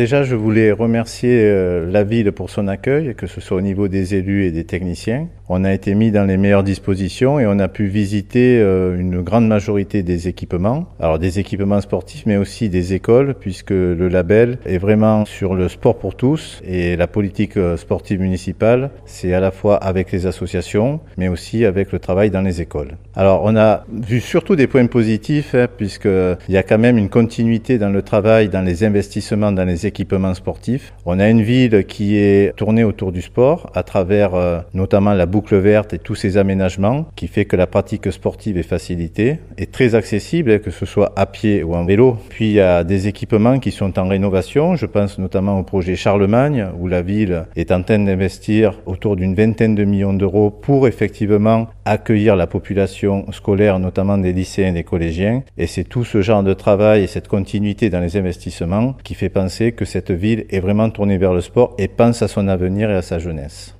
Déjà, je voulais remercier euh, la ville pour son accueil, que ce soit au niveau des élus et des techniciens. On a été mis dans les meilleures dispositions et on a pu visiter euh, une grande majorité des équipements. Alors des équipements sportifs, mais aussi des écoles, puisque le label est vraiment sur le sport pour tous et la politique euh, sportive municipale, c'est à la fois avec les associations, mais aussi avec le travail dans les écoles. Alors on a vu surtout des points positifs, hein, puisqu'il y a quand même une continuité dans le travail, dans les investissements, dans les sportifs. On a une ville qui est tournée autour du sport, à travers euh, notamment la boucle verte et tous ces aménagements, qui fait que la pratique sportive est facilitée, et très accessible, que ce soit à pied ou en vélo. Puis il y a des équipements qui sont en rénovation, je pense notamment au projet Charlemagne, où la ville est en train d'investir autour d'une vingtaine de millions d'euros pour effectivement accueillir la population scolaire, notamment des lycéens et des collégiens. Et c'est tout ce genre de travail et cette continuité dans les investissements qui fait penser que cette ville est vraiment tournée vers le sport et pense à son avenir et à sa jeunesse.